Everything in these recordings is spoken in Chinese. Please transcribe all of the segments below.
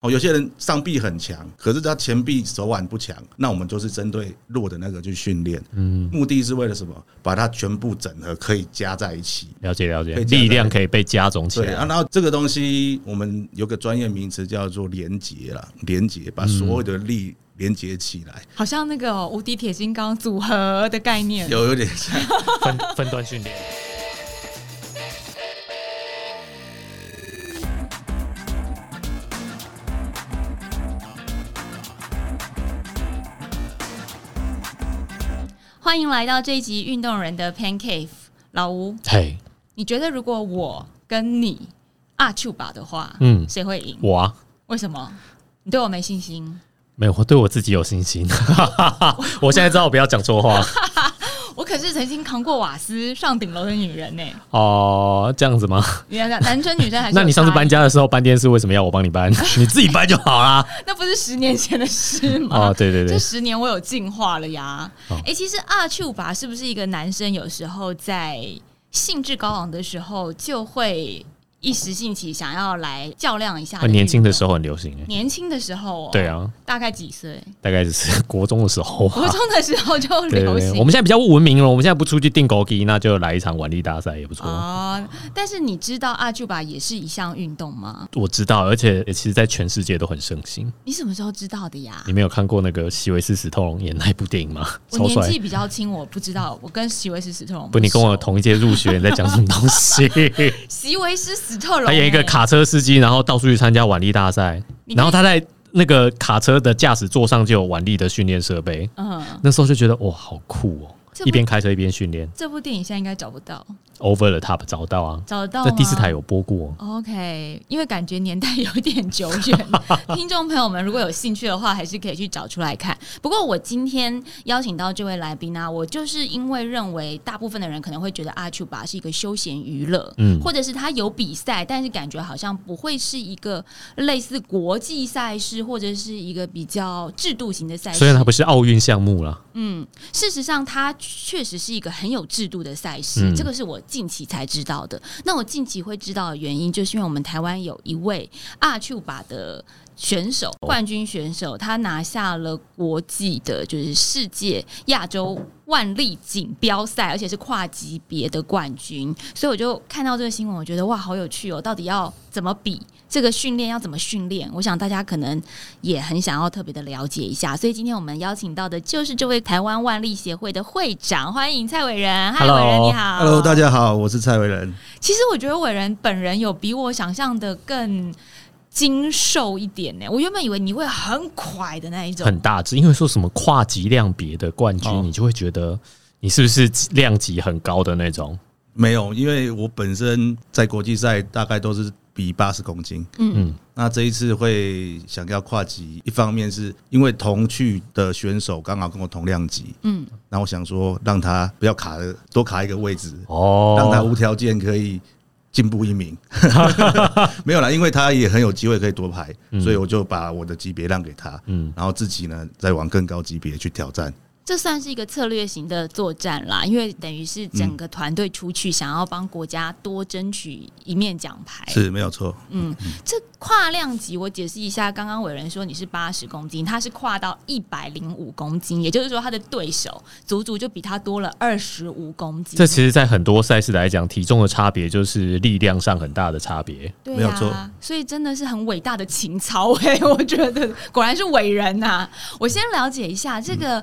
哦，有些人上臂很强，可是他前臂手腕不强，那我们就是针对弱的那个去训练。嗯，目的是为了什么？把它全部整合，可以加在一起。了解了解力量可以被加总起对啊，来。然后这个东西我们有个专业名词叫做连结啦，连结把所有的力连接起来，好像那个哦无敌铁金刚组合的概念。有有点像。分分段训练。欢迎来到这一集运动人的 Pan Cave，老吴，嘿，你觉得如果我跟你阿丘吧的话，嗯，谁会赢？我啊，为什么？你对我没信心？没有，我对我自己有信心。我现在知道我不要讲错话我可是曾经扛过瓦斯上顶楼的女人呢、哦，这样子吗？男生女生还是 那你上次搬，家的时候搬电视为什么要我帮你搬？你自己搬就好啦。那不是十年前的事吗？哦，对对对，这十年我有进化了呀！哎、哦其实二去五吧是不是一个男生有时候在兴致高昂的时候就会一时兴起想要来较量一下？很年轻的，时候很流行哎。年轻的时候、哦，对，啊，大概几岁？大概就是 国中的时候啊。国中的时候就流行。我们现在比较文明了，我们现在不出去订狗机，那就来一场腕力大赛也不错。啊、但是你知道阿丘吧也是一项运动吗？我知道，而且其实，在全世界都很盛行。你什么时候知道的呀你？没有看过那个席维斯·史特龙演那部电影吗？我年纪！比较轻，我不知道。我跟席维斯·史特龙不，你跟我同一届入学，你在讲什么东西？席维斯·史特龙、他演一个哎卡车司机，然后到处去参加腕力大赛，然后他在那个卡车的驾驶座上就有腕力的训练设备。嗯，那时候就觉得哇，好酷哦！一边开车一边训练。这部电影现在应该找不到，，Over the Top 找到啊，找得到在第四台有播过。OK，因为感觉年代有点久远，听众朋友们如果有兴趣的话，还是可以去找出来看。不过我今天邀请到这位来宾呢、我就是因为认为大部分的人可能会觉得阿丘巴是一个休闲娱乐，嗯。或者是他有比赛，但是感觉好像不会是一个类似国际赛事或者是一个比较制度型的赛事。虽然它不是奥运项目啦，嗯，事实上，它确实是一个很有制度的赛事，嗯这个是我近期才知道的。那我近期会知道的原因，就是因为我们台湾有一位阿丘巴的选手，冠军选手，他拿下了国际的，就是世界亚洲万力锦标赛，而且是跨级别的冠军。所以我就看到这个新闻，我觉得哇，好有趣哦！到底要怎么比？这个训练要怎么训练？我想大家可能也很想要特别的了解一下，所以今天我们邀请到的就是这位台湾万力协会的会长，欢迎蔡伟仁。嗨，Hello 伟仁你好。Hello，大。家好，我是蔡伟仁。其实我觉得伟仁本人有比我想象的更精瘦一点呢。我原本以为你会很快的那一种，很大只，因为说什么跨级量别的冠军，哦你就会觉得你是不是量级很高的那种？没有，因为我本身在国际赛大概都是比八十公斤。嗯。嗯。那这一次会想要跨级，一方面是因为同去的选手刚好跟我同量级，嗯，那我想说让他不要卡的多卡一个位置，哦，让他无条件可以进步一名。没有啦，因为他也很有机会可以夺牌，所以我就把我的级别让给他，嗯。然后自己呢再往更高级别去挑战。这算是一个策略型的作战啦，因为等于是整个团队出去，想要帮国家多争取一面奖牌。是没有错，嗯，这跨量级我解释一下，刚刚伟人说你是八十公斤，他是跨到一百零五公斤，也就是说他的对手足足就比他多了二十五公斤。这其实，在很多赛事来讲，体重的差别就是力量上很大的差别。对没有错啊，所以真的是很伟大的情操哎、我觉得果然是伟人呐、我先了解一下这个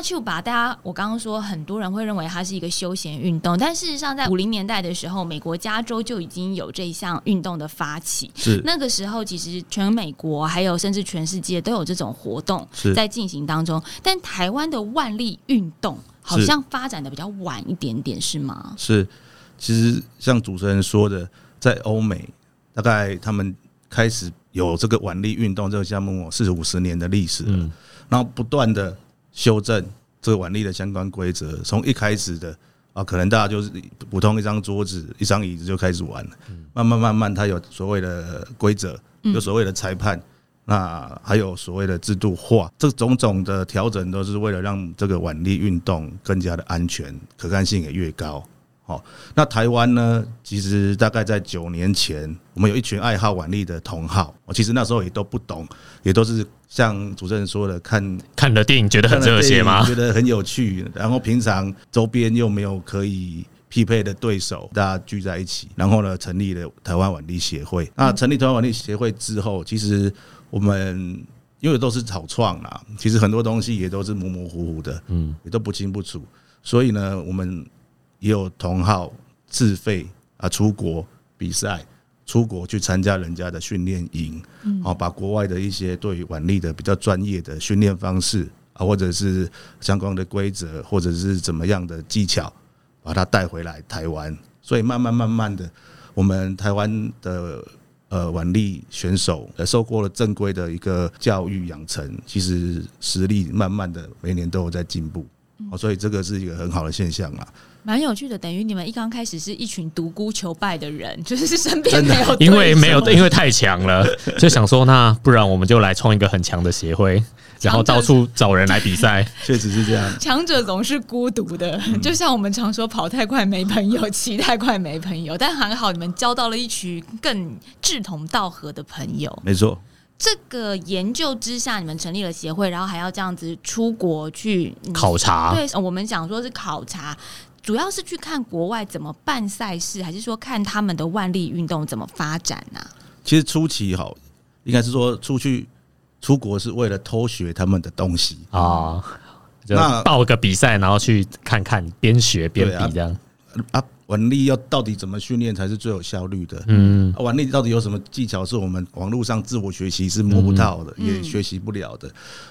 阿丘吧，大家我刚刚说很多人会认为它是一个休闲运动，但事实上在五零年代的时候，美国加州就已经有这一项运动的发起。是。那个时候，其实全美国还有甚至全世界都有这种活动是。在进行当中，但台湾的万力运动好像发展的比较晚一点点，是吗？是，其实像主持人说的，在欧美大概他们开始有这个腕力运动这个项目四五十年的历史了，嗯。然后不断的修正这个腕力的相关规则，从一开始的啊，可能大家就是普通一张桌子、一张椅子就开始玩了，慢慢慢慢，它有所谓的规则，有所谓的裁判。那还有所谓的制度化，这种种的调整都是为了让这个腕力运动更加的安全，可看性也越高。好，那台湾呢？其实大概在九年前，我们有一群爱好腕力的同好，我其实那时候也都不懂，也都是像主持人说的，看看了电影觉得很热血吗？觉得很有趣，然后平常周边又没有可以匹配的对手，大家聚在一起，然后呢，成立了台湾腕力协会。那成立台湾腕力协会之后，其实我们因为都是草创啦，其实很多东西也都是模模糊糊的，嗯，也都不清不楚，所以呢，我们。也有同好自费啊出国比赛，出国去参加人家的训练营，哦，把国外的一些对腕力的比较专业的训练方式啊，或者是相关的规则，或者是怎么样的技巧，把它带回来台湾。所以慢慢慢慢的，我们台湾的呃腕力选手呃受过了正规的一个教育养成，其实实力慢慢的每年都有在进步，哦，所以这个是一个很好的现象啊。蛮有趣的，等于你们一刚开始是一群独孤求败的人，就是身边没有，因为没有，因为太强了，就想说那不然我们就来创一个很强的协会，然后到处找人来比赛，确实是这样。强者总是孤独的，就像我们常说跑太快没朋友，骑太快没朋友，但还好你们交到了一群更志同道合的朋友。没错，这个研究之下，你们成立了协会，然后还要这样子出国去考察。对，我们讲说是考察。主要是去看国外怎么办赛事，还是说看他们的万力运动怎么发展呢？其实初期哈，应该是说出去出国是为了偷学他们的东西啊，那报个比赛，然后去看看，边学边比这样啊。腕力要到底怎么训练才是最有效率的？嗯，腕力到底有什么技巧是我们网络上自我学习是摸不到的，也学习不了的？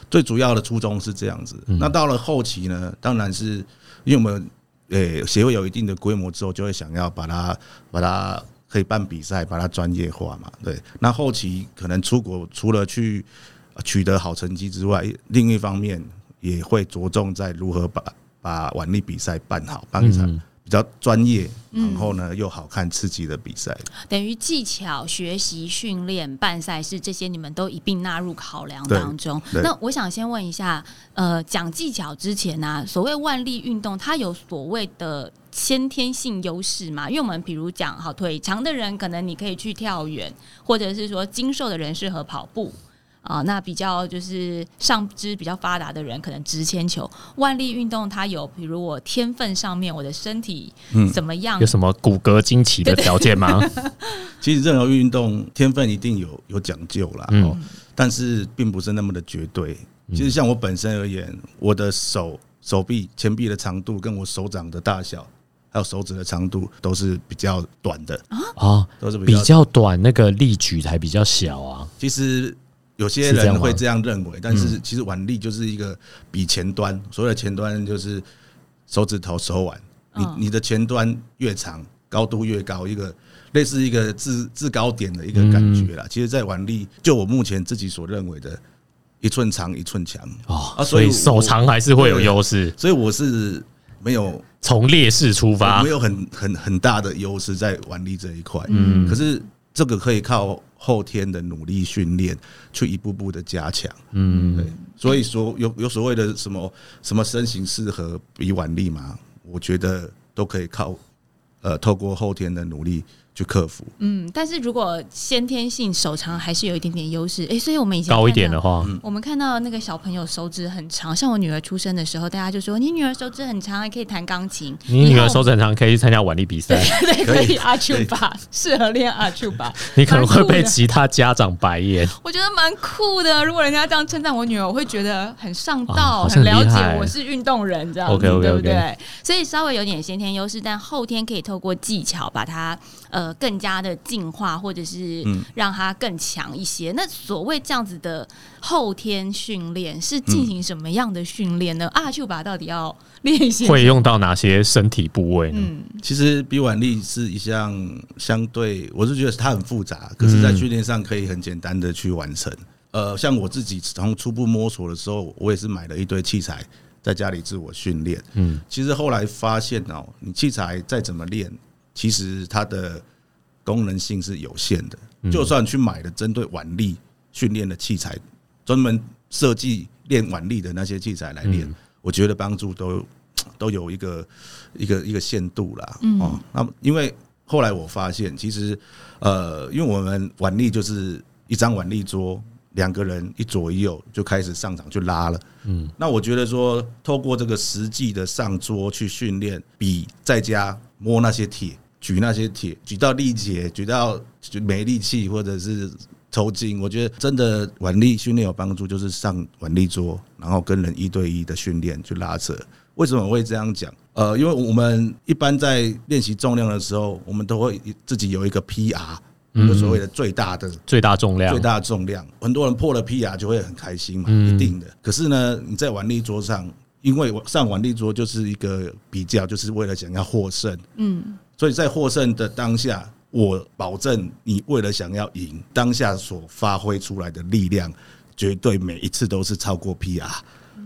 最主要的初衷是这样子。那到了后期呢，当然是因为我们。诶，协会有一定的规模之后，就会想要把它把它可以办比赛，把它专业化嘛。对，那后期可能出国，除了去取得好成绩之外，另一方面也会着重在如何把把晚力比赛办好，办一场。比较专业，然后呢又好看刺激的比赛，等于技巧学习、训练、办赛事这些，你们都一并纳入考量当中。那我想先问一下，呃，讲技巧之前呢，所谓万力运动，它有所谓的先天性优势吗？因为我们比如讲，好腿长的人可能你可以去跳远，或者是说精瘦的人适合跑步。啊，那比较就是上肢比较发达的人，可能直铅球、万力运动，它有比如我天分上面，我的身体怎么样？有什么骨骼惊奇的条件吗？其实任何运动天分一定有有讲究啦，哦，但是并不是那么的绝对。其实像我本身而言，我的手手臂前臂的长度跟我手掌的大小，还有手指的长度都是比较短的啊，都是比较短，那个力矩才比较小啊。其实。有些人会这样认为，但是其实腕力就是一个比前端，所谓的前端就是手指头、手腕。你你的前端越长，高度越高，一个类似一个制制高点的一个感觉啦。其实，在腕力，就我目前自己所认为的，一寸长一寸强啊，所以手长还是会有优势。所以我是没有从劣势出发，没有很很很大的优势在腕力这一块。嗯，可是这个可以靠。后天的努力训练，去一步步的加强，嗯，对，所以说有有所谓的什么什么身形适合比腕力嘛，我觉得都可以靠，呃，透过后天的努力。去克服，嗯，但是如果先天性手长还是有一点点优势，哎，所以我们以前高一点的话，我们看到那个小朋友手指很长，像我女儿出生的时候，大家就说你女儿手指很长，还可以弹钢琴，你女儿手指很长，可以去参加腕力比赛，对，可以 阿丘巴适合练阿丘巴，你可能会被其他家长白眼，我觉得蛮酷的。如果人家这样称赞我女儿，我会觉得很上道，很了解我是运动人，这样。子对不对？所以稍微有点先天优势，但后天可以透过技巧把它呃。更加的进化，或者是让它更强一些。那所谓这样子的后天训练，是进行什么样的训练呢？阿丘巴到底要练习会用到哪些身体部位呢？其实比腕力是一项相对，我是觉得它很复杂，可是在训练上可以很简单的去完成。呃，像我自己从初步摸索的时候，我也是买了一堆器材在家里自我训练。嗯，其实后来发现哦，你器材再怎么练，其实它的功能性是有限的，就算去买了针对腕力训练的器材，专门设计练腕力的那些器材来练，我觉得帮助都 都有一个一个一个限度啦。嗯哦，那么因为后来我发现，其实呃，因为我们腕力就是一张腕力桌，两个人一左一右就开始上场去拉了。嗯，那我觉得说，透过这个实际的上桌去训练，比在家摸那些铁、举那些铁、举到力竭、举到就没力气，或者是抽筋，我觉得真的腕力训练有帮助，就是上腕力桌，然后跟人一对一的训练去拉扯。为什么我会这样讲？呃，因为我们一般在练习重量的时候，我们都会自己有一个 PR，就所谓的最大的最大重量。最，大重量，很多人破了 PR 就会很开心嘛，嗯。一定的。可是呢，你在腕力桌上，因为上腕力桌就是一个比较，就是为了想要获胜，嗯，所以在获胜的当下，我保证你为了想要赢，当下所发挥出来的力量，绝对每一次都是超过 PR。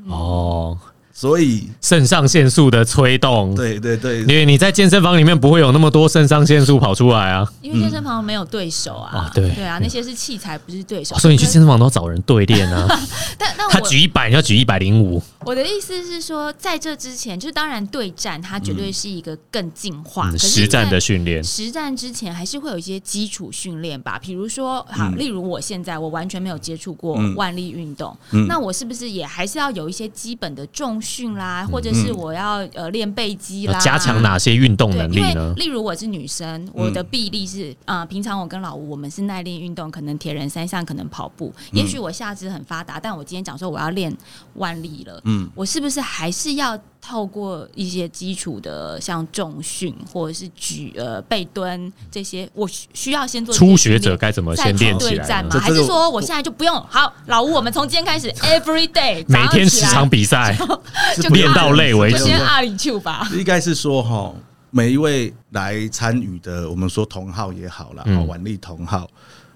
哦，所以，肾上腺素的催动，对对对。因，为你在健身房里面不会有那么多肾上腺素跑出来啊，因为健身房没有对手啊。啊，对。对啊，那些是器材，不是对手。所以你去健身房都要找人对练啊。但但我他举一百，你要举一百零五，我的意思是说，在这之前，就是当然对战，它绝对是一个更进化、嗯实战的训练，实战之前还是会有一些基础训练吧，比如说，好，嗯。例如我现在我完全没有接触过嗯。腕力运动，嗯。那我是不是也还是要有一些基本的重训啦，或者是我要呃练背肌啦，加强哪些运动能力呢？例如我是女生，我的臂力是啊、呃平常我跟老吴我们是耐力运动，可能铁人三项，可能跑步。也许我下肢很发达，但我今天讲说我要练腕力了，嗯，我是不是还是要透过一些基础的像重训或者是举呃背蹲这些，我需需要先做初学者该怎么先练起来？还是说我现在就不用？好，老吴，我们从今天开始，every day 每天十场比赛，就 练到累为止就先。阿里丘吧。应该是说哈，每一位来参与的，我们说同号也好啦，嗯哦，腕力同号，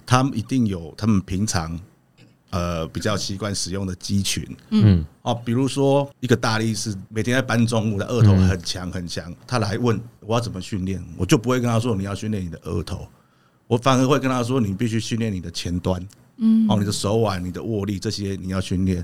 他们一定有他们平常呃比较习惯使用的肌群。嗯，哦，比如说一个大力士每天在搬重物的额头很强很强，他来问我要怎么训练，我就不会跟他说你要训练你的额头，我反而会跟他说你必须训练你的前端，嗯，哦，你的手腕、你的握力这些你要训练。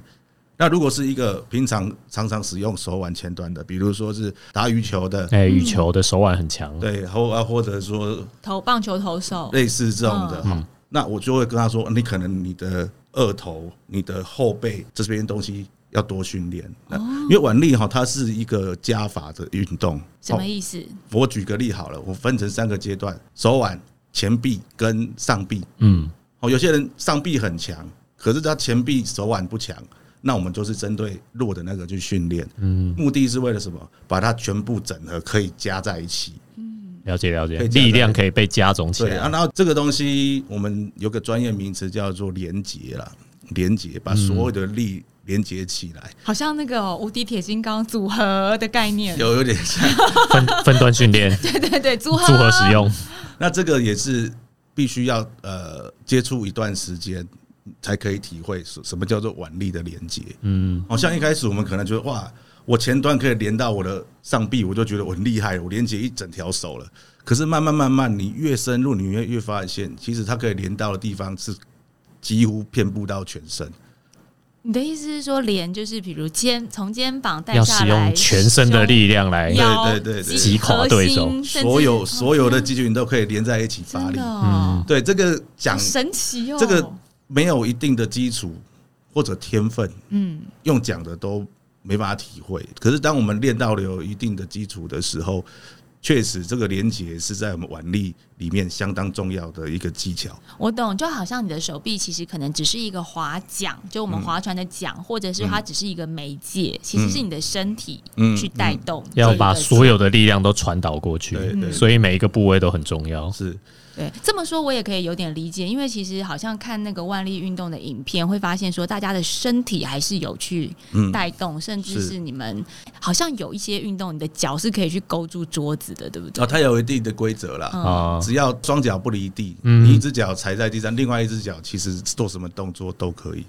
那如果是一个平常常常使用手腕前端的，比如说是打羽球的，哎，羽球的手腕很强，对，或啊或者说投棒球投手，类似这种的嗯。哈，那我就会跟他说，你可能你的二头、你的后背这边东西要多训练。那因为腕力哈，它是一个加法的运动。什么意思？我举个例好了，我分成三个阶段：手腕、前臂跟上臂。嗯，哦，有些人上臂很强，可是他前臂、手腕不强，那我们就是针对弱的那个去训练。嗯，目的是为了什么？把它全部整合，可以加在一起。了解了解，力量可以被加总起对啊，然后这个东西我们有个专业名词叫做连结啦，连结把所有的力连接起来，好像那个哦无敌铁金刚组合的概念。有有点像。分分段训练，对对对，组合组合使。用。那这个也是必须要呃接触一段时间才可以体会什什么叫做腕力的连接。嗯，好像一开始我们可能觉得哇，我前端可以连到我的上臂，我就觉得我很厉害，我连接一整条手了。可是慢慢慢慢，你越深入，你越越发现，其实它可以连到的地方是几乎遍布到全身。你的意思是说，连就是比如肩从肩膀带要使下来，用全身的力量来对腰对对对肌击垮对手核心甚至所有所有的肌群都可以连在一起发力真的。哦，对这个讲好神奇哦，这个没有一定的基础或者天分，嗯，用讲的都没办法体会。可是当我们练到了有一定的基础的时候，确实这个连接是在我们腕力里面相当重要的一个技巧。我懂，就好像你的手臂其实可能只是一个划桨，就我们划船的桨，或者是它只是一个媒介，其实是你的身体嗯去带动，要把所有的力量都传导过去对对，所以每一个部位都很重要。是对，这么说我也可以有点理解，因为其实好像看那个万力运动的影片，会发现说大家的身体还是有去嗯。带动，甚至是。是你们好像有一些运动，你的脚是可以去勾住桌子的，对不对？哦，它有一定的规则啦。嗯。啊，只要双脚不离地，嗯。你一只脚踩在地上，另外一只脚其实做什么动作都可以，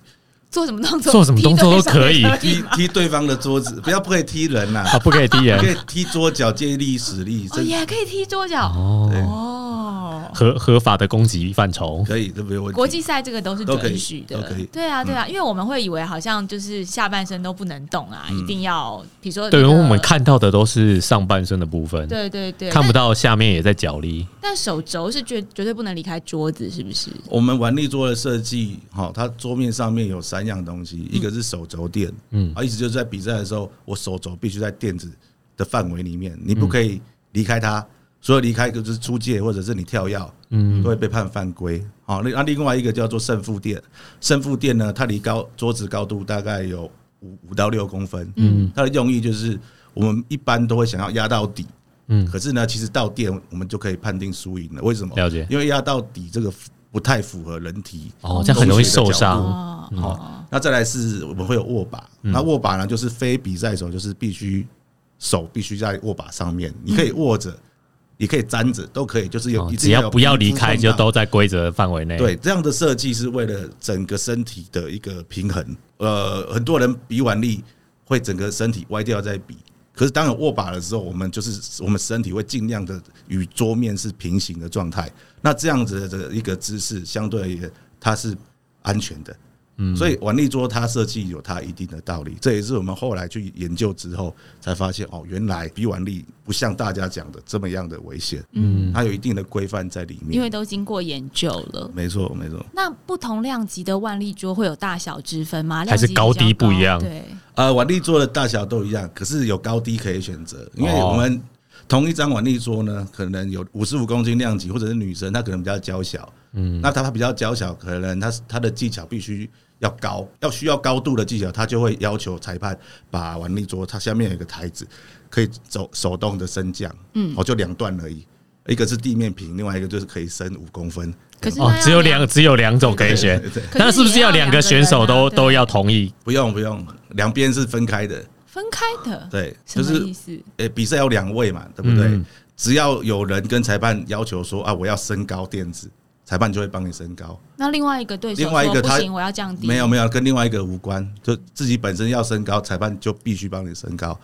做什么动作？做什么动作都可以。踢踢对方的桌子，不要不可以踢人呐、啊，不可以踢人。可以踢桌脚，借力使力，也可以踢桌脚。哦。合合法的攻击范畴。可以，这没有问题。国际赛这个都是准许的都可以，对啊，对啊，因为我们会以为好像就是下半身都不能动啊，一定要比如说对，因为我们，看到的都是上半身的部分，对对对，看不。到下面也在脚力。但手肘是绝绝对不能离开桌子，是不是？我们玩力桌的设计，哈，它桌面上面有三样东西，一个是手肘垫，嗯啊，意思就是在比赛的时候，我手肘必须在垫子的范围里面，你不可以离开它，所以离开就是出界或者是你跳药，嗯。都会被判犯规。好，那那另外一个叫做胜负垫，胜负垫呢，它离高桌子高度大概有五五到六公分，嗯。它的用意就是我们一般都会想要压到底，嗯，可是呢，其实到垫我们就可以判定输赢了。为什么？了解。因为压到底这个不太符合人体哦，这样很容易受角伤。好哦，那再来是我们会有握把，嗯。那握把呢就是非比赛手，就是必须手必须在握把上面，你可以握着，你可以粘着，都可以，就是有只要不要离开，就都在规则范围内。，对。这样的设计是为了整个身体的一个平衡。呃，很多人比腕力会整个身体歪掉再比。可是当有握把的时候，我们就是我们身体会尽量的与桌面是平行的状态。那这样子的一个姿势，相对而言它是安全的。嗯所以腕力桌它设计有它一定的道理，这也是我们后来去研究之后才发现，哦，原来比腕力不像大家讲的这么样的危险，嗯，它有一定的规范在里面。因为都经过研究了。没错，没错。那不同量级的万力桌会有大小之分吗？还是高低不一样对，呃，腕力桌的大小都一样，可是有高低可以选择，因为哦我们同一张腕力桌呢，可能有五十五公斤量级，或者是女生她可能比较娇小，嗯，那她比较娇小，可能她她的技巧必须要高，要需要高度的技巧，他就会要求裁判把腕力桌它下面有一个台子，可以走手动的升降，嗯哦，就两段而已，一个是地面平，另外一个就是可以升五公分。哦可是哦，只有两只有两种可以选那是不是要两个选手都都要同意？不用不用，两边是分开的，分开的？对，什就是么意思？呃，比赛有两位嘛，对不对？嗯只要有人跟裁判要求说啊，我要升高垫子，裁判就会帮你升高。那另外一个对手另外一个他说不行，我要降低。没有没有，跟另外一个无关，就自己本身要升高，裁判就必须帮你升高；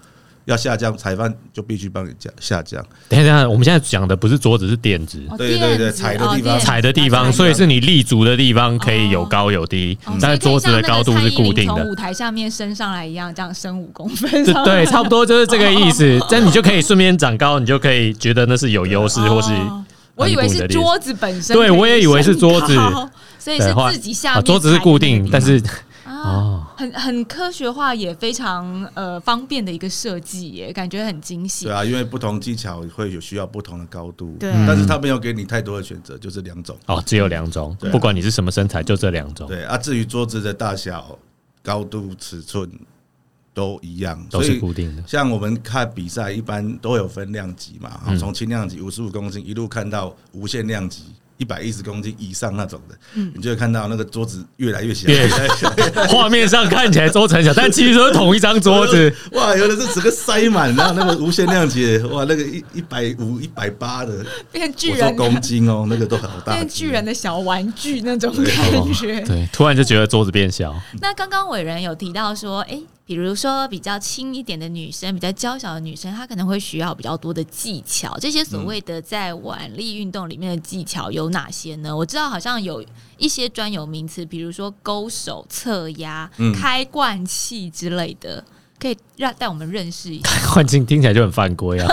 要下降，裁判就必须帮你降下降。等一下，我们现在讲的不是桌子，是垫子。哦对对对踩的地方踩的地方，所以是你立足的地方可以有高有低哦，但是桌子的高度是固定的。舞台下面升上来一样，这样升五公分对。对，差不多就是这个意思。这样你就可以顺便长高，你就可以觉得那是有优势，或是哦我以为是桌子本身，对我也以为是桌子，所以是自己下啊，桌子是固定，但是啊，哦，很很科学化，也非常呃方便的一个设计耶，感觉很惊喜。对。啊，因为不同技巧会有需要不同的高度，对。但是他没有给你太多的选择，就是两种。哦，只有两种，不管你是什么身材，就这两种，对啊，至于桌子的大小、高度、尺寸都一样，都是固定的。像我们看比赛，一般都有分量级嘛，嗯从轻量级五十五公斤一路看到无限量级一百一十公斤以上那种的，嗯你就会看到那个桌子越来越小，越 画面上看起来桌子很小，但其实都是同一张桌子。哇，有的是整个塞满，然后那个无限量级的，哇，那个一一百五、一百八的，变巨人公斤哦，那个都好大变巨人的小玩具那种感觉。对，突然就觉得桌子变小。那刚刚伟人有提到说，诶，比如说比较轻一点的女生，比较娇小的女生，她可能会需要比较多的技巧。这些所谓的在腕力运动里面的技巧有哪些呢？我知道好像有一些专有名词，比如说勾手、侧压、嗯开罐器之类的。可以让带我们认识一下，环境听起来就很犯规啊，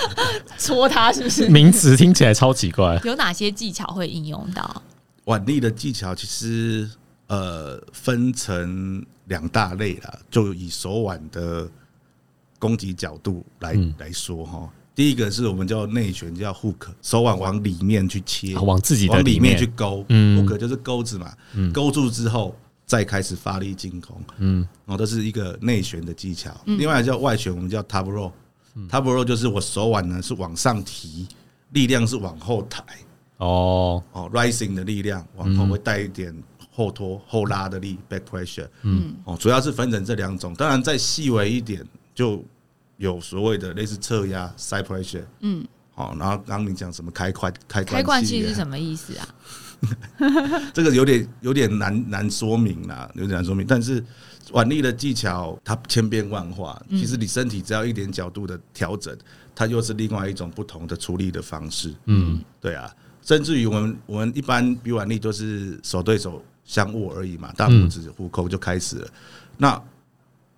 戳它是不是？名词听起来超奇怪。有哪些技巧会应用到？腕力的技巧其实呃分成两大类啦，就以手腕的攻击角度来、嗯。来说哈。第一个是我们叫内旋，叫 hook，手腕往里面去切，啊往自己的往里里面。面去勾、嗯。h o o k 就是钩子嘛，嗯。勾住之后再开始发力进攻，嗯。哦，这是一个内旋的技巧。嗯。另外叫外旋，我们叫 tap roll，tap roll 就是我手腕呢是往上提，力量是往后抬，哦，哦，rising 的力量往后嗯。会带一点后拖、后拉的力 （back pressure）。嗯哦，主要是分成这两种，当然再细微一点，就有所谓的类似侧压 （side pressure）。嗯，哦，然后刚刚你讲什么开罐开开罐器器是什么意思啊？这个有点有点难难说明啦，有点难说明。但是腕力的技巧它千变万化，嗯其实你身体只要一点角度的调整，它又是另外一种不同的处理的方式。嗯，对啊，甚至于我们我们一般比腕力都是手对手相握而已嘛，大拇指互扣就开始了。那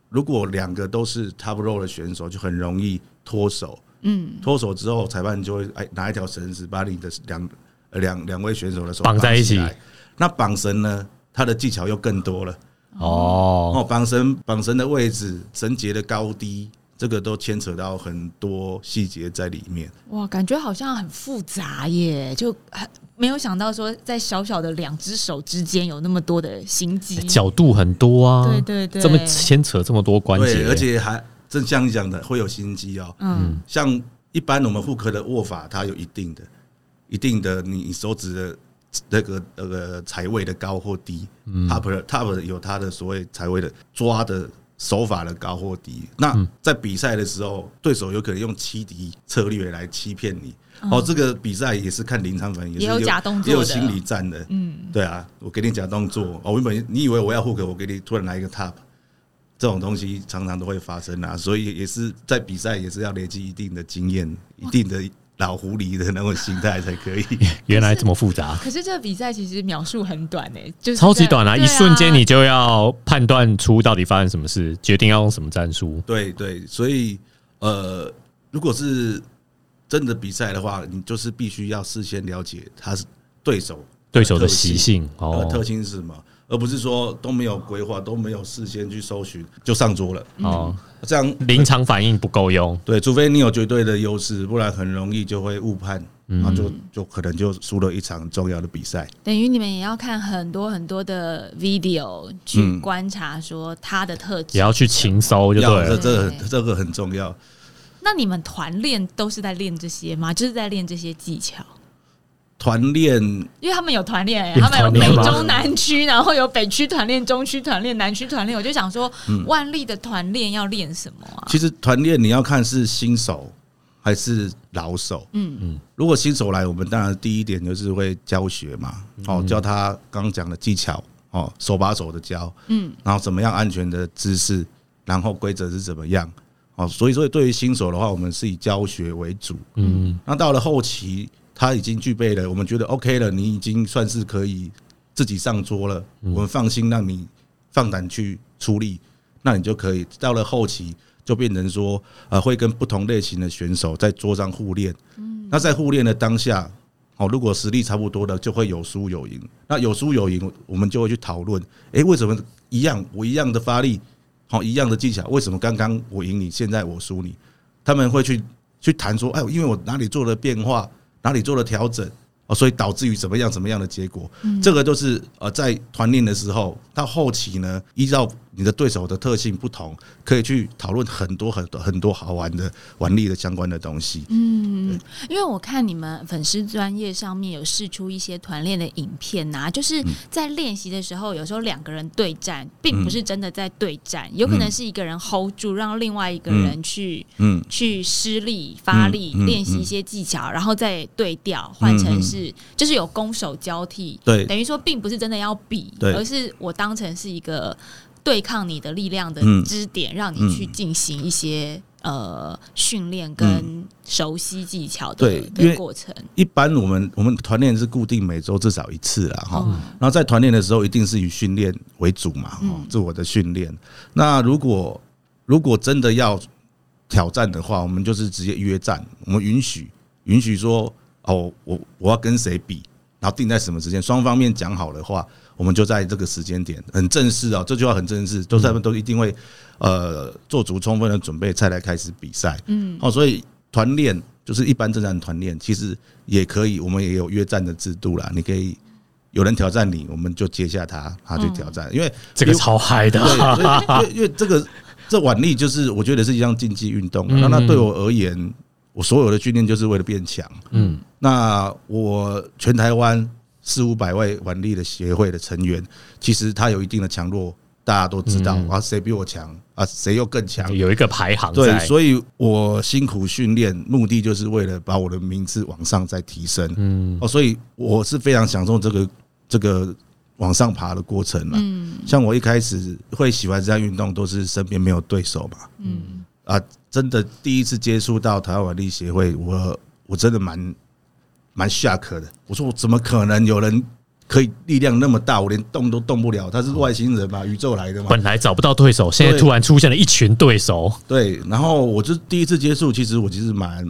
如果两个都是 top row 的选手，就很容易脱手。嗯，脱手之后，裁判就会哎拿一条绳子把你的两呃两两位选手的手绑在一起。那绑绳呢，它的技巧又更多了。哦，哦，绑绳绑绳的位置、绳结的高低，这个都牵扯到很多细节在里面。哇，感觉好像很复杂耶，就很没有想到说在小小的两只手之间有那么多的心机。角度很多啊，对对对，这么牵扯这么多关节，对，而且还正像你讲的，会有心机哦。嗯像一般我们妇科的握法，它有一定的、一定的你你手指的那个那个财位的高或低、t o p top 有它的所谓财位的抓的手法的高或低。那在比赛的时候，对手有可能用欺敌策略来欺骗你。哦，这个比赛也是看临场反应，是也有假动作的也有心理战的。嗯，对啊，我给你假动作，哦，原本你以为我要 hook，我给你突然来一个 top，这种东西常常都会发生啊，所以也是在比赛也是要累积一定的经验，一定的老狐狸的那种心态才可以。原来这么复杂，可是这个比赛其实秒数很短诶，就是超级短啊！对一瞬间你就要判断出到底发生什么事，决定要用什么战术。对对，所以呃，如果是真的比赛的话，你就是必须要事先了解他是对手对手的习性呃哦特性是什么，而不是说都没有规划，都没有事先去搜寻就上桌了。哦，这样临场反应不够用，对，除非你有绝对的优势，不然很容易就会误判，嗯然后就就可能就输了一场重要的比赛。等于你们也要看很多很多的 video 去嗯观察说他的特质也。要去勤搜就对要这。这个这个很重要。那你们团练都是在练这些吗？就是在练这些技巧？团练因为他们有团练、欸，他们有北中南区，然后有北区团练、中区团练、南区团练。我就想说，嗯万历的团练要练什么啊？其实团练你要看是新手还是老手。嗯嗯如果新手来，我们当然第一点就是会教学嘛，哦，教他刚刚讲的技巧，哦，手把手的教，嗯然后怎么样安全的姿势，然后规则是怎么样，哦，所以说对于新手的话，我们是以教学为主。嗯，那到了后期，他已经具备了，我们觉得 OK 了，你已经算是可以自己上桌了，我们放心让你放胆去出力，那你就可以到了后期就变成说，呃，会跟不同类型的选手在桌上互练。嗯那在互练的当下，哦，如果实力差不多的，就会有输有赢。那有输有赢，我们就会去讨论，诶，为什么一样我一样的发力，好一样的技巧，为什么刚刚我赢你，现在我输你？他们会去去谈说，哎，因为我哪里做了变化，哪里做了调整，哦，所以导致于怎么样怎么样的结果。这个就是呃在团练的时候，到后期呢，依照你的对手的特性不同，可以去讨论很多很多很多好玩的玩力的相关的东西。嗯，因为我看你们粉丝专业上面有试出一些团练的影片呐、就是在练习的时候，有时候两个人对战，并不是真的在对战，有可能是一个人 hold 住，让另外一个人去。嗯，去施力、发力，练习一些技巧，然后再对调，换成是就是有攻守交替。对等于说并不是真的要比，对而是我当成是一个对抗你的力量的嗯支点，让你去进行一些呃训练跟熟悉技巧的的过程。一般我们我们团练是固定每周至少一次啦，哈。嗯然后在团练的时候，一定是以训练为主嘛，嗯哦，自我的训练。那如果如果真的要挑战的话，我们就是直接约战，我们允许允许说，哦，我我要跟谁比，然后定在什么时间，双方面讲好的话，我们就在这个时间点很正式啊，这句话很正式，都他们都一定会呃做足充分的准备，才来开始比赛。嗯哦，所以团练就是一般正常团练，其实也可以，我们也有约战的制度啦。你可以有人挑战你，我们就接下他，他去挑战，因为这个超嗨的，对，因为因为这个这腕力就是我觉得是一项竞技运动那那对我而言，我所有的训练就是为了变强。嗯，那我全台湾四五百位腕力的协会的成员，其实他有一定的强弱，大家都知道嗯啊，谁比我强啊，谁又更强。有一个排行对，所以我辛苦训练，目的就是为了把我的名次往上再提升。嗯哦，所以我是非常享受这个这个往上爬的过程了。嗯像我一开始会喜欢这项运动，都是身边没有对手嘛。嗯啊，真的第一次接触到台湾腕力协会，我我真的蛮蛮 shock 的。我说我怎么可能有人可以力量那么大，我连动都动不了？他是外星人嘛，宇宙来的嘛？本来找不到对手，现在突然出现了一群对手，对，然后我就第一次接触，其实我其实蛮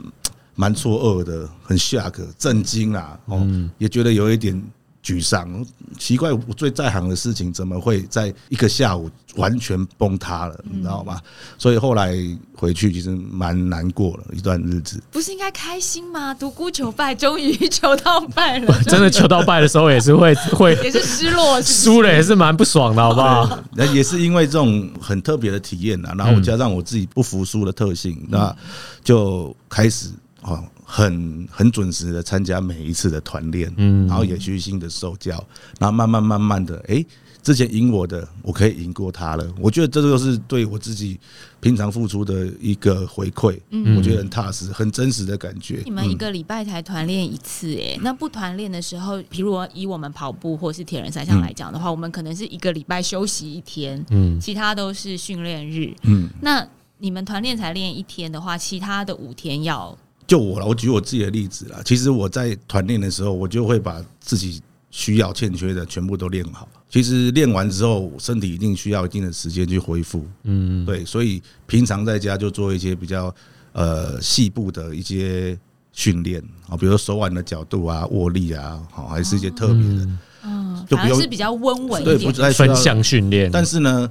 蛮错愕的，很 shock，震惊啦，哦，也觉得有一点沮丧。奇怪，我最在行的事情怎么会在一个下午完全崩塌了？你知道吗？所以后来回去其实蛮难过了一段日子。不是应该开心吗？独孤求败，终于求到败了，真的求到败的时候也是会会也是失落，是是输了，也是蛮不爽的，好不好？那也是因为这种很特别的体验啊，然后加上我自己不服输的特性，那就开始哦，很很准时的参加每一次的团练，嗯，然后也虚心的受教，然后慢慢慢慢的，哎，之前赢我的，我可以赢过他了。我觉得这就是对我自己平常付出的一个回馈，嗯我觉得很踏实、很真实的感觉。你们一个礼拜才团练一次，哎，那不团练的时候，比如以我们跑步或是铁人三项来讲的话，我们可能是一个礼拜休息一天，嗯，其他都是训练日。嗯，那你们团练才练一天的话，其他的五天要就我了，我举我自己的例子啦。其实我在团练的时候，我就会把自己需要欠缺的全部都练好。其实练完之后，身体一定需要一定的时间去恢复。嗯，对，所以平常在家就做一些比较呃细部的一些训练啊，比如说手腕的角度啊、握力啊，好，还是一些特别的，嗯，就不用是比较温文对，一。不太需要分项训练，但是呢，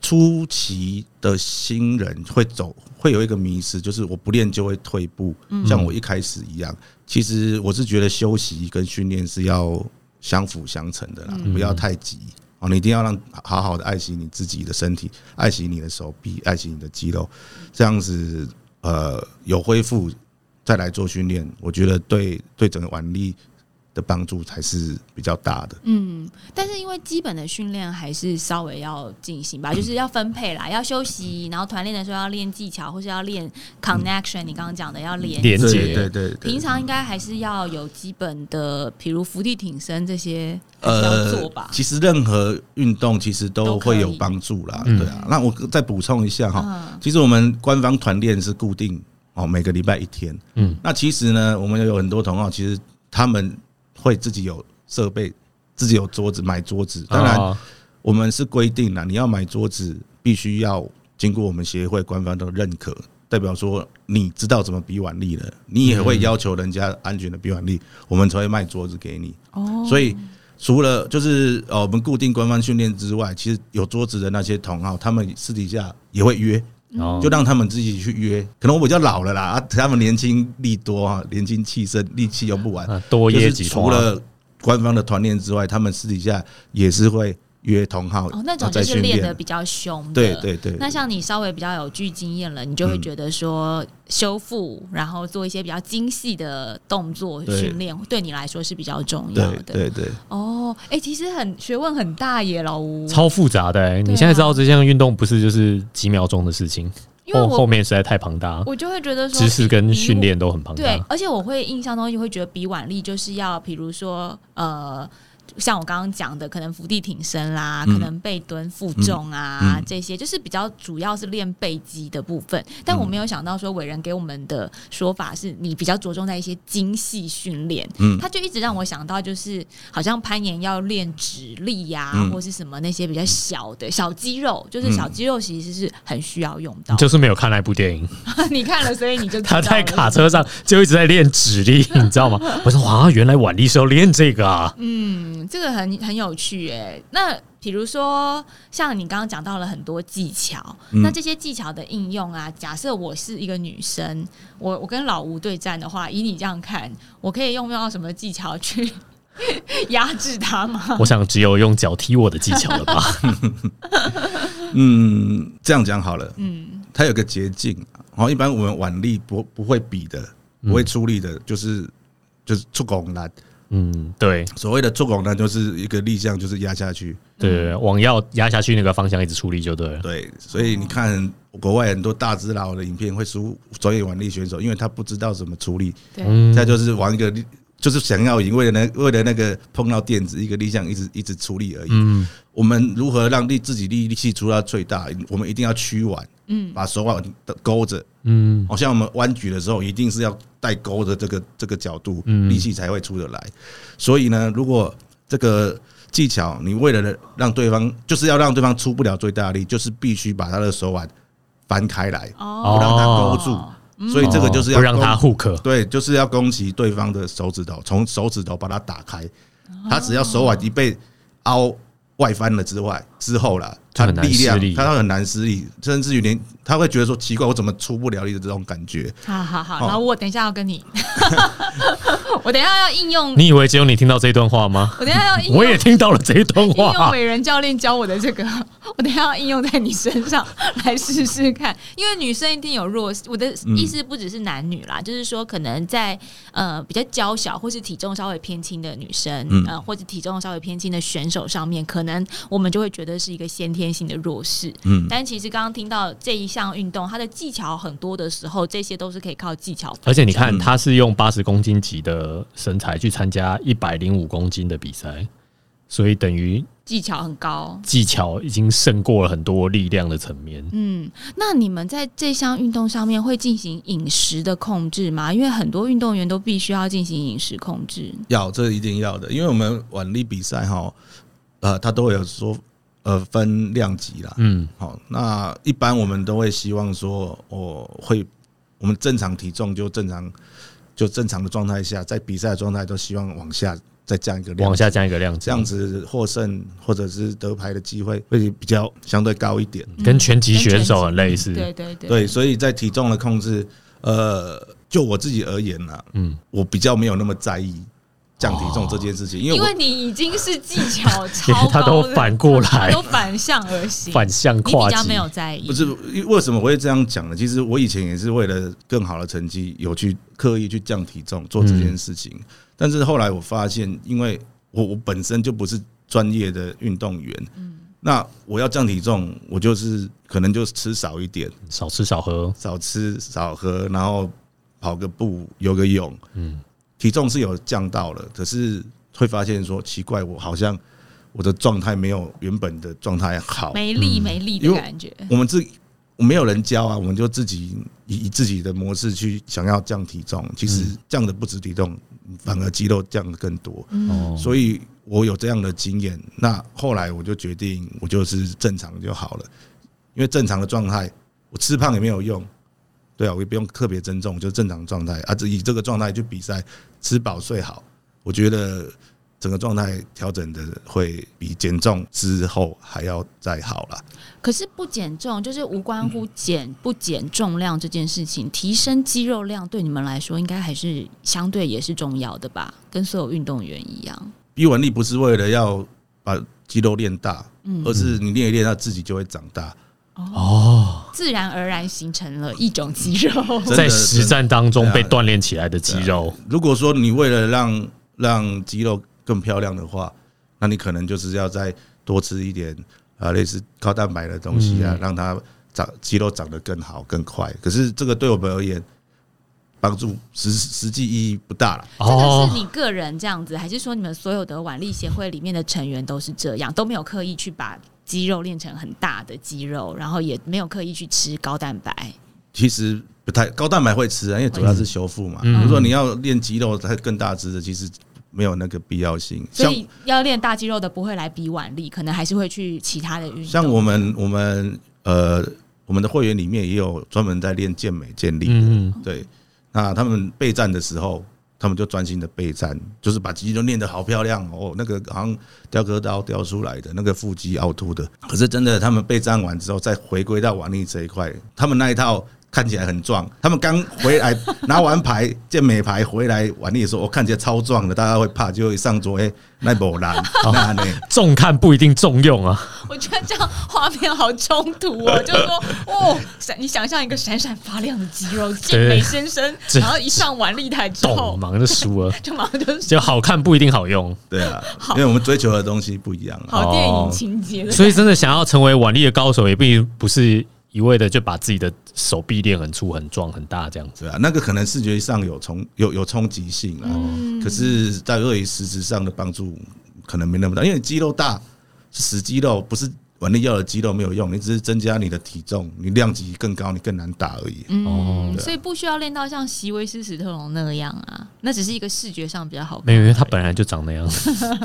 初期的新人会走，会有一个迷失，就是我不练就会退步，像我一开始一样。其实我是觉得休息跟训练是要相辅相成的啦，不要太急哦。你一定要让好好的爱惜你自己的身体，爱惜你的手臂，爱惜你的肌肉，这样子呃有恢复再来做训练，我觉得对对整个腕力的帮助才是比较大的。嗯，但是因为基本的训练还是稍微要进行吧，就是要分配啦，要休息，然后团练的时候要练技巧，或是要练 connection。你刚刚讲的要连对连接对对对，平常应该还是要有基本的，比如伏地挺身这些呃要做吧。呃其实任何运动其实都会有帮助啦，嗯对啊。那我再补充一下哈，嗯其实我们官方团练是固定哦，每个礼拜一天。嗯，那其实呢，我们有很多同好，其实他们会自己有设备，自己有桌子，买桌子。当然，哦我们是规定了，你要买桌子，必须要经过我们协会官方的认可，代表说你知道怎么比腕力了，你也会要求人家安全的比腕力，我们才会卖桌子给你。哦，所以除了就是呃我们固定官方训练之外，其实有桌子的那些同好，他们私底下也会约，哦。就让他们自己去约。可能我比较老了啦，啊，他们年轻力多啊，年轻气盛，力气用不完，啊多就是业几团。除了官方的团练之外，他们私底下也是会约同好哦，那种就是练。练的比较凶的。对对对，那像你稍微比较有具经验了，你就会嗯觉得说修复，然后做一些比较精细的动作训练，对你来说是比较重要的。对对对，哦，哎、其实很学问很大耶，老吴。超复杂的、欸。啊你现在知道这项运动不是就是几秒钟的事情，后因为我后面实在太庞大，我就会觉得说知识跟训练都很庞大对大，。而且我会印象中就会觉得比腕力就是要，比如说呃。像我刚刚讲的，可能伏地挺身啦，嗯。可能背蹲、负重啊、这些，就是比较主要是练背肌的部分。但我没有想到说，伟人给我们的说法是你比较着重在一些精细训练，嗯。他就一直让我想到，就是好像攀岩要练指力呀、嗯。或是什么那些比较小的小肌肉，就是小肌肉其实是很需要用到。就是没有看那部电影，你看了，所以你就他在卡车上就一直在练指力，你知道吗？我说哇，原来腕力是要练这个啊！嗯，这个很很有趣诶。那比如说，像你刚刚讲到了很多技巧，嗯那这些技巧的应用啊，假设我是一个女生，我我跟老吴对战的话，以你这样看，我可以用到什么技巧去 压制他吗？我想只有用脚踢我的技巧了吧？嗯，这样讲好了，嗯，它有个捷径。好，一般我们腕力不不会比的，不会出力的，就是就是出拱篮。嗯，对所谓的做拱呢就是一个力量，就是压下去。对往要压下去那个方向一直出力就对了。对，所以你看国外很多大只佬的影片会输专业腕力选手，因为他不知道怎么出力，对，嗯，他就是玩一个力，就是想要赢，为了那为了那个碰到垫子一个力量一直一直出力而已。嗯，我们如何让力自己力力气出到最大？我们一定要屈腕，嗯把手腕的勾着，嗯，好像我们弯举的时候，一定是要带勾的这个这个角度，嗯力气才会出得来。所以呢，如果这个技巧你为了让对方，就是要让对方出不了最大力，就是必须把他的手腕翻开来，哦不让他勾住。所以这个就是要不让他攻 hook，对，就是要攻击对方的手指头，从手指头把它打开。他只要手腕一被凹外翻了之外之后啦，他就很力量他会很难施力，甚至于连他会觉得说奇怪，我怎么出不了力的这种感觉。好好好，哦然后我等一下要跟你，我等一下要应用，你以为只有你听到这段话吗？我等一下要应用，我也听到了这一段应用话。伟人教练教我的这个，我等一下要应用在你身上来试试看。因为女生一定有弱势，我的意思不只是男女啦，就是说可能在呃比较娇小或是体重稍微偏轻的女生，嗯呃或者体重稍微偏轻的选手上面，可能我们就会觉得是一个先天性的弱势。嗯，但其实刚刚听到这一项运动，它的技巧很多的时候，这些都是可以靠技巧。而且你看，嗯他是用八十公斤级的身材去参加一百零五公斤的比赛，所以等于技巧很高。技巧已经胜过了很多力量的层面。嗯，那你们在这项运动上面会进行饮食的控制吗？因为很多运动员都必须要进行饮食控制。要这一定要的，因为我们腕力比赛哈，呃，他都会有说呃分量级啦。嗯，好，那一般我们都会希望说，我会我们正常体重就正常就正常的状态下，在比赛的状态都希望往下再降一个量往下降一个量级，这样子获胜或者是得牌的机会会比较相对高一点。跟拳击选手很类似。对对对，对，所以在体重的控制，呃，就我自己而言呢，嗯，我比较没有那么在意降体重这件事情，因为因为你已经是技巧超 他都反过来都反向而行，反向你跨级比较没，有在意，不是因为为什么我会这样讲呢？其实我以前也是为了更好的成绩，有去刻意去降体重做这件事情。但是后来我发现，因为我我本身就不是专业的运动员，那我要降体重，我就是可能就吃少一点，少吃少喝。少吃少喝，然后跑个步、游个泳，嗯，体重是有降到了，可是会发现说奇怪，我好像我的状态没有原本的状态好。没力没力的感觉。我们自没有人教啊，我们就自己以以自己的模式去想要降体重，其实降的不止体重，反而肌肉降的更多。所以我有这样的经验。那后来我就决定，我就是正常就好了，因为正常的状态，我吃胖也没有用。对啊，我也不用特别增重，就正常状态啊，以这个状态去比赛，吃饱睡好，我觉得整个状态调整的会比减重之后还要再好啦。可是不减重，就是无关乎减不减重量这件事情，提升肌肉量对你们来说，应该还是相对也是重要的吧？跟所有运动员一样。逼纹力不是为了要把肌肉练大，嗯而是你练一练，它自己就会长大。哦，自然而然形成了一种肌肉。在实战当中被锻炼起来的肌肉，如果说你为了让让肌肉更漂亮的话，那你可能就是要再多吃一点啊，类似高蛋白的东西啊，嗯让它长肌肉长得更好更快。可是这个对我们而言，帮助实实际意义不大了。这个哦是，你个人这样子，还是说你们所有的腕力协会里面的成员都是这样，都没有刻意去把肌肉练成很大的肌肉，然后也没有刻意去吃高蛋白？其实不太高蛋白会吃啊，因为主要是修复嘛。嗯如果你要练肌肉它更大只的，其实没有那个必要性。像所以要练大肌肉的不会来比腕力，可能还是会去其他的运动。像我们我们呃我们的会员里面也有专门在练健美健力的，嗯，对，那他们备战的时候，他们就专心的备战，就是把肌肉练得好漂亮哦，那个好像雕刻刀雕出来的那个腹肌凹凸的。可是真的，他们备战完之后，再回归到王力这一块，他们那一套。看起来很壮，他们刚回来 拿完牌健美牌回来腕力的时候，我看起来超壮的，大家会怕，就一上桌哎，那不难，那呢？重看不一定重用啊。我觉得这样画面好冲突哦，就是说，哦，闪 你想象一个闪闪发亮的肌肉，健美先生，然后一上腕力台之懂，后，马上就输了，就马上就是就好看不一定好用。对啊，因为我们追求的东西不一样啊。好电影情节的。所以真的想要成为腕力的高手，也并不是一味的就把自己的手臂练很粗、很壮、很大这样子。啊，那个可能视觉上有冲有有冲击性啊，嗯可是在对于实质上的帮助可能没那么大，因为肌肉大是死肌肉，不是玩力要的肌肉没有用，你只是增加你的体重，你量级更高，你更难打而已。嗯，啊所以不需要练到像席维斯·史特龙那样啊，那只是一个视觉上比较好看。没有，因为他本来就长那样。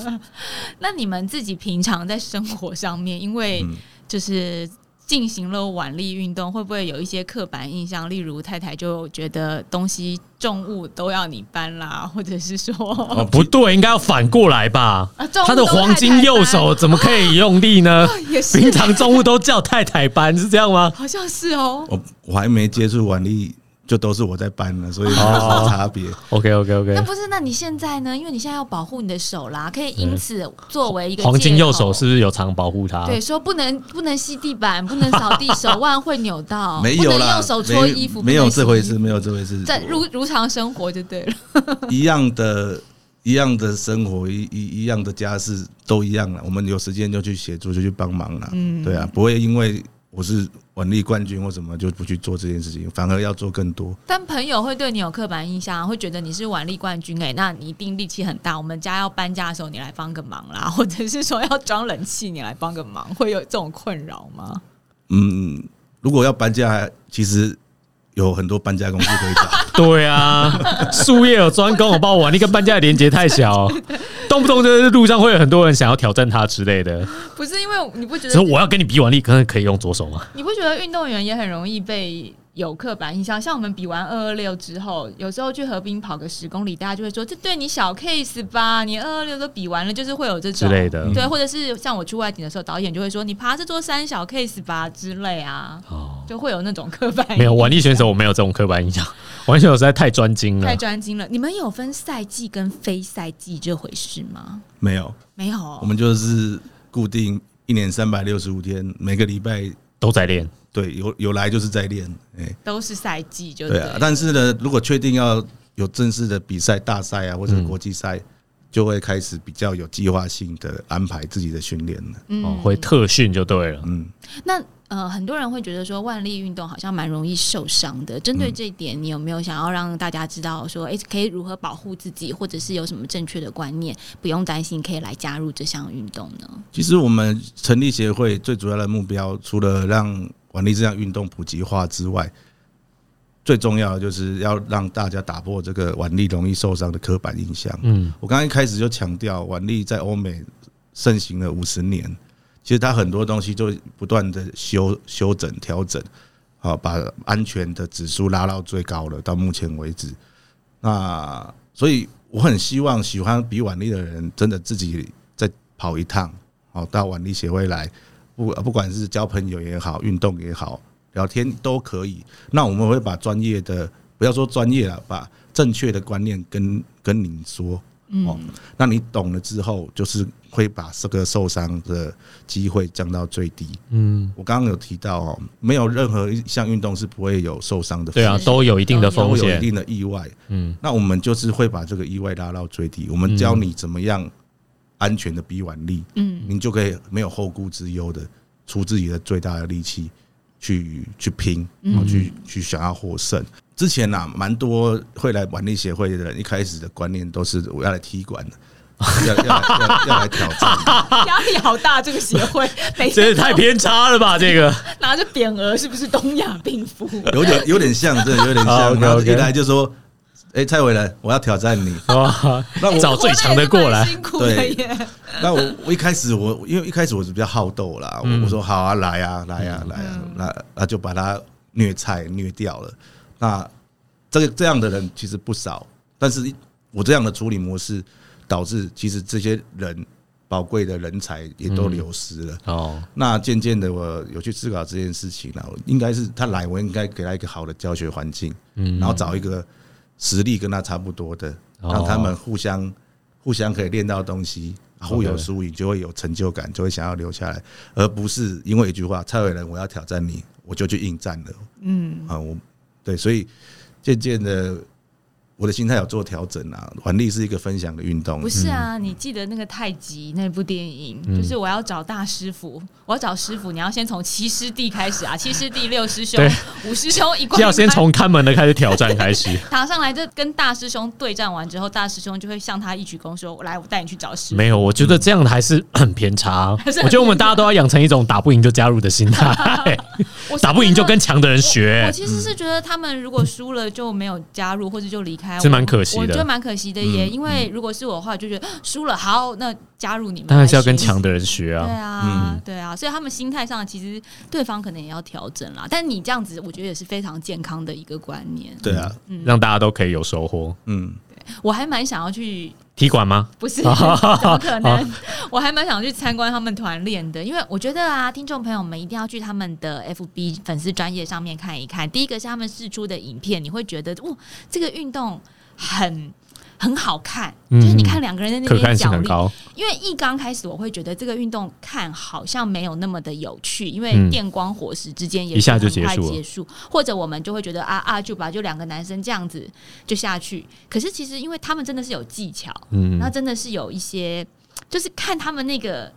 那你们自己平常在生活上面，因为嗯就是进行了腕力运动，会不会有一些刻板印象？例如太太就觉得东西重物都要你搬啦，或者是说、哦，不对，应该要反过来吧？他的黄金右手怎么可以用力呢？平常重物都叫太太搬，是这样吗？好像是哦。我我还没接触腕力，就都是我在搬了，所以没有什么差别。OK OK OK，那不是？那你现在呢？因为你现在要保护你的手啦，可以因此作为一个黄金右手是不是有常保护它？对，说不能不能吸地板，不能扫地，手腕会扭到，没有啦不能用，手搓衣服，没有这回事，没有这回事。在如如常生活就对了。一样的，一样的生活，一一一样的家事都一样了。我们有时间就去协助，就去帮忙了。嗯对啊，不会因为我是文力冠军或什么就不去做这件事情，反而要做更多。但朋友会对你有刻板印象，会觉得你是腕力冠军哎、那你一定力气很大。我们家要搬家的时候，你来帮个忙啦，或者是说要装冷气，你来帮个忙，会有这种困扰吗？嗯，如果要搬家，其实有很多搬家公司可以找。对啊，术业有专攻，我帮我玩，你跟搬家的连接太小，动不动就是路上会有很多人想要挑战他之类的。不是因为你不觉得？只是我要跟你比腕力，可能可以用左手吗？你不觉得运动员也很容易被有刻板印象？像我们比完二二六之后，有时候去河滨跑个十公里，大家就会说这对你小 case 吧，你二二六都比完了，就是会有这种之类的对，或者是像我去外景的时候，导演就会说你爬这座山小 case 吧之类啊，哦，就会有那种刻板印象。没有玩力选手，我没有这种刻板印象，完全我实在太专精了太。专精了。你们有分赛季跟非赛季这回事吗？没有，没有，我们就是固定一年三百六十五天，每个礼拜都在练，对有有来就是在练。哎、都是赛季就对啊。但是呢，如果确定要有正式的比赛、大赛啊，或者是国际赛，就会开始比较有计划性的安排自己的训练了。嗯哦，会特训就对了。嗯，那呃，很多人会觉得说万力运动好像蛮容易受伤的。针对这一点，你有没有想要让大家知道说，诶，可以如何保护自己，或者是有什么正确的观念，不用担心，可以来加入这项运动呢？其实我们成立协会最主要的目标，除了让腕力这项运动普及化之外，最重要的就是要让大家打破这个腕力容易受伤的刻板印象。嗯，我刚刚一开始就强调，腕力在欧美盛行了五十年，其实它很多东西就不断的修修整调整，好把安全的指数拉到最高了。到目前为止，那所以我很希望喜欢比腕力的人，真的自己再跑一趟，好到腕力协会来，不不管是交朋友也好，运动也好，聊天都可以。那我们会把专业的，不要说专业了，把正确的观念跟跟您说。哦，那你懂了之后，就是会把这个受伤的机会降到最低。嗯，我刚刚有提到哦，没有任何一项运动是不会有受伤的，对啊，都有一定的都风险。会有一定的意外。嗯，那我们就是会把这个意外拉到最低，我们教你怎么样安全的逼完力，嗯，您就可以没有后顾之忧的出自己的最大的力气去去拼，然后去去想要获胜。之前呐、蛮多会来腕力协会的人，一开始的观念都是我要来踢馆的，要要要要来挑战。压力好大，这个协会 每这也太偏差了吧？这个 拿着匾额，是不是东亚病夫？有点有点像，真的有点像。然后一来就说：“哎，蔡伟人，我要挑战你。哇，那我找最强的过来活得也是蛮辛苦的耶。那我我一开始我因为一开始我是比较好斗啦，我嗯我说好啊，来啊，来啊，来啊，那那就把他虐菜虐掉了。那这个这样的人其实不少，但是我这样的处理模式导致其实这些人宝贵的人才也都流失了。哦，那渐渐的，我有去思考这件事情了。应该是他来，我应该给他一个好的教学环境，嗯然后找一个实力跟他差不多的，哦。让他们互相互相可以练到东西，互有输赢，就会有成就感，就会想要留下来，而不是因为一句话“蔡伟仁，我要挑战你”，我就去应战了。嗯，啊，我对，所以渐渐的，我的心态有做调整啊。腕力是一个分享的运动不，是啊，你记得那个太极那部电影，嗯就是我要找大师傅，我要找师傅，你要先从七师弟开始啊，七师弟、六师兄、五师兄一贯 要先从看门的开始挑战开始。打上来，就跟大师兄对战完之后，大师兄就会向他一鞠躬说：“来，我带你去找师傅。”没有，我觉得这样还是很偏差。我觉得我们大家都要养成一种打不赢就加入的心态，打不赢就跟强的人学我学。其实是觉得他们如果输了就没有加入，或者就离开，是蛮可惜的我觉得蛮可惜的耶。嗯因为如果是我的话，就觉得输了好，那加入你们，当然是要跟强。的人学啊对啊。啊，嗯对啊，所以他们心态上其实对方可能也要调整啦。但你这样子，我觉得也是非常健康的一个观念。对啊，让大家都可以有收获。嗯，我还蛮想要去踢馆吗？不是，怎么可能？我还蛮想去参观他们团练的，因为我觉得啊，听众朋友们一定要去他们的 FB 粉丝专业上面看一看。第一个是他们试出的影片，你会觉得哦，这个运动很。很好看，嗯就是你看两个人在那可看边角力，性很高。因为一刚开始我会觉得这个运动看好像没有那么的有趣，因为嗯。电光火石之间也一下就结束了。结束，或者我们就会觉得啊啊就把就两个男生这样子就下去，可是其实因为他们真的是有技巧，嗯。那，真的是有一些，就是看他们那个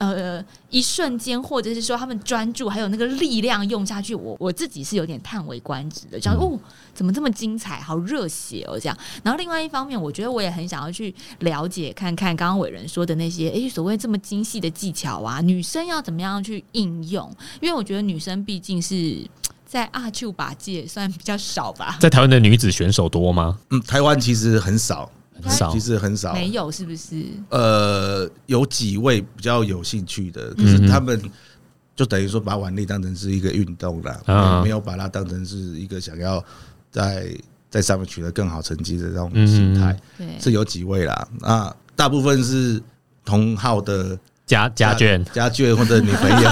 呃一瞬间，或者是说他们专注，还有那个力量用下去，我我自己是有点叹为观止的，讲、嗯哦怎么这么精彩，好热血哦这样。然后另外一方面，我觉得我也很想要去了解看看刚刚伟人说的那些，诶，所谓这么精细的技巧啊，女生要怎么样去应用？因为我觉得女生毕竟是。在阿丘把界算比较少吧，在台湾的女子选手多吗？嗯，台湾其实很少，很少其。实很少，没有是不是？呃，有几位比较有兴趣的，可嗯是他们就等于说把腕力当成是一个运动啦，啊没有把它当成是一个想要在在上面取得更好成绩的这种心态，对，是有几位啦。那大部分是同号的家家眷家眷或者女朋友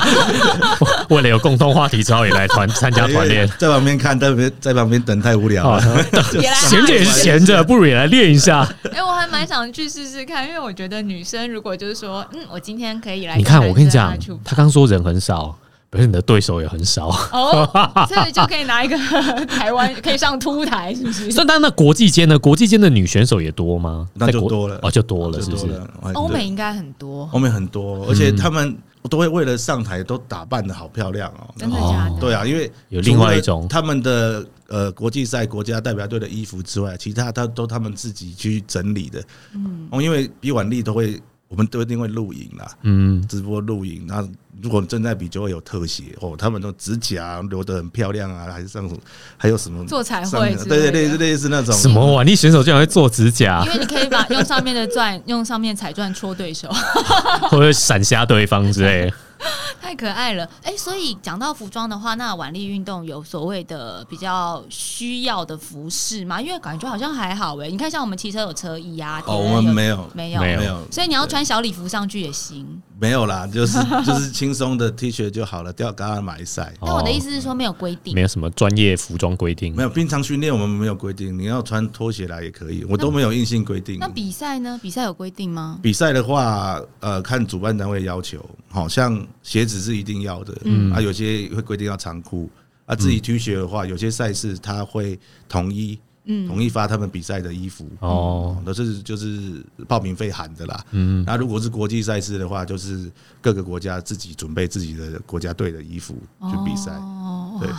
为了有共同话题，只好也来团参加团练。在旁边看，在旁边在旁边等太无聊哦了。，闲着也是闲着，不如也来练一下。哎、我还蛮想去试试看，因为我觉得女生如果就是说，嗯，我今天可以来，你看，我跟你讲，他刚说人很少，表示你的对手也很少。哦，所以就可以拿一个 台湾可以上凸台，是不是？所以，但那国际间呢？国际间的女选手也多吗？那就多了哦，就多了，是不是？欧美应该很多，欧美很多，而且他们都会为了上台都打扮的好漂亮哦。真的假的？对啊，因为有另外一种他们的呃国际赛国家代表队的衣服之外，其他他都他们自己去整理的。嗯，哦，因为比腕力都会，我们都一定会录影啦，嗯，直播录影。那如果正在比，就会有特写哦，他们都指甲留得很漂亮啊，还是上什么，还有什么做彩绘对对对，类似那种。什么腕力选手竟然会做指甲。因，为你可以把用上面的钻，用上面彩钻戳对手，或者闪瞎对方之类的？太可爱了。哎、所以讲到服装的话，那腕力运动有所谓的比较需要的服饰吗？因为感觉好像还好哎、你看，像我们骑车有车衣啊，哦，没有没有没有所以你要穿小礼服上去也行。没有啦，就是 就是轻松的 T 恤就好了，吊嘎马赛。那我的意思是说，没有规定没。有什么专业服装规定没。有，平常训练我们没有规定，你要穿拖鞋来也可以，我都没有硬性规定那。比赛呢？比赛有规定吗？比赛的话，呃，看主办单位要求，好像鞋子是一定要的，嗯啊，有些会规定要长裤，啊，自己 T 恤的话，有些赛事他会统一嗯，统一发他们比赛的衣服，哦，都是就是报名费含的啦。嗯，那如果是国际赛事的话，就是各个国家自己准备自己的国家队的衣服去比赛。哦，对，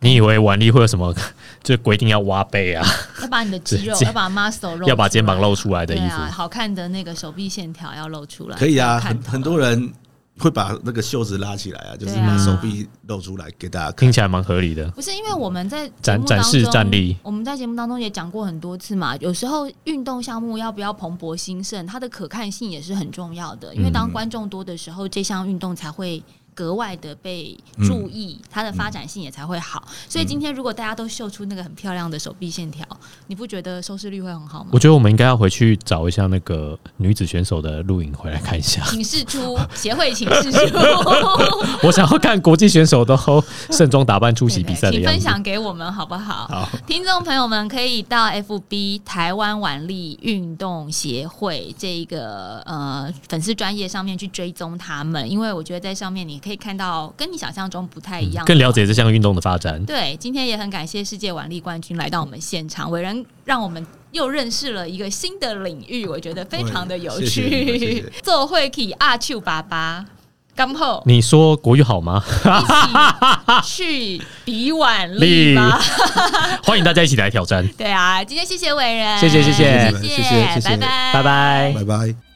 你以为腕力会有什么？就规定要挖背啊，要把你的肌肉，要把 muscle 露，要把肩膀露出来的衣服。啊，好看的那个手臂线条要露出来。可以啊，很很多人会把那个袖子拉起来啊，就是对啊把手臂露出来给大家看听。起来蛮合理的。不是因为我们在展展示中战力我们在节目当中也讲过很多次嘛。有时候运动项目要不要蓬勃兴盛，它的可看性也是很重要的。因为当观众多的时候，这项运动才会。格外的被注意，它的发展性也才会好。所以今天如果大家都秀出那个很漂亮的手臂线条，你不觉得收视率会很好吗我？觉得我们应该要回去找一下那个女子选手的录影回来看一下。请示出 协会，请示出。我想要看国际选手都盛装打扮出席比赛的请分。享给我们好不好？好，听众朋友们可以到 FB 台湾腕力运动协会这个呃粉丝专业上面去追踪他们，因为我觉得在上面你可以看到，跟你想象中不太一样，更了解这项运动的发展。对，今天也很感谢世界腕力冠军来到我们现场，伟人让我们又认识了一个新的领域，我觉得非常的有趣。做会体阿 Q 爸爸，刚后你说国语好吗？去比腕力，欢迎大家一起来挑战。对啊，今天谢谢伟人，谢谢谢谢谢谢谢谢，拜拜拜拜拜拜。